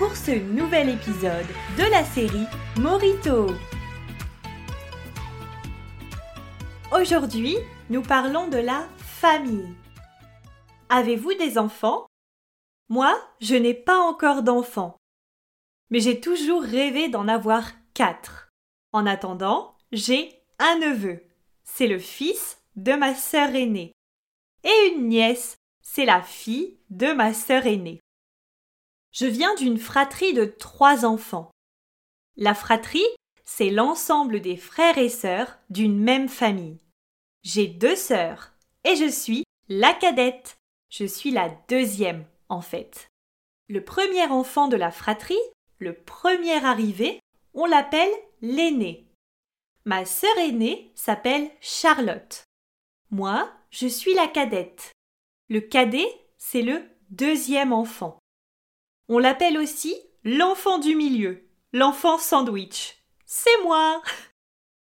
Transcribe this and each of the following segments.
pour ce nouvel épisode de la série Morito. Aujourd'hui, nous parlons de la famille. Avez-vous des enfants? Moi, je n'ai pas encore d'enfants. Mais j'ai toujours rêvé d'en avoir quatre. En attendant, j'ai un neveu. C'est le fils de ma sœur aînée. Et une nièce. C'est la fille de ma sœur aînée. Je viens d'une fratrie de trois enfants. La fratrie, c'est l'ensemble des frères et sœurs d'une même famille. J'ai deux sœurs et je suis la cadette. Je suis la deuxième, en fait. Le premier enfant de la fratrie, le premier arrivé, on l'appelle l'aîné. Ma sœur aînée s'appelle Charlotte. Moi, je suis la cadette. Le cadet, c'est le deuxième enfant. On l'appelle aussi l'enfant du milieu, l'enfant sandwich. C'est moi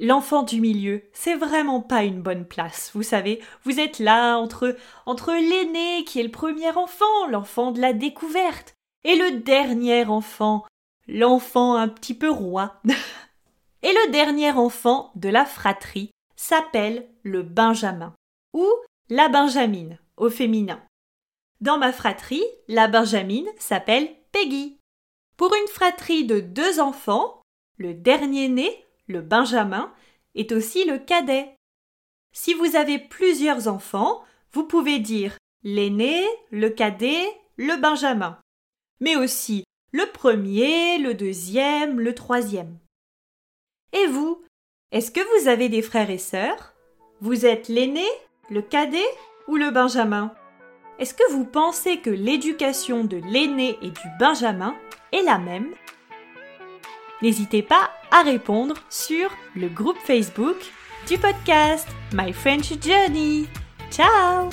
L'enfant du milieu, c'est vraiment pas une bonne place, vous savez. Vous êtes là entre, entre l'aîné qui est le premier enfant, l'enfant de la découverte, et le dernier enfant, l'enfant un petit peu roi. et le dernier enfant de la fratrie s'appelle le Benjamin, ou la Benjamine au féminin. Dans ma fratrie, la Benjamine s'appelle Peggy. Pour une fratrie de deux enfants, le dernier né, le Benjamin, est aussi le cadet. Si vous avez plusieurs enfants, vous pouvez dire l'aîné, le cadet, le Benjamin, mais aussi le premier, le deuxième, le troisième. Et vous, est-ce que vous avez des frères et sœurs? Vous êtes l'aîné, le cadet ou le Benjamin? Est-ce que vous pensez que l'éducation de l'aîné et du benjamin est la même? N'hésitez pas à répondre sur le groupe Facebook du podcast My French Journey. Ciao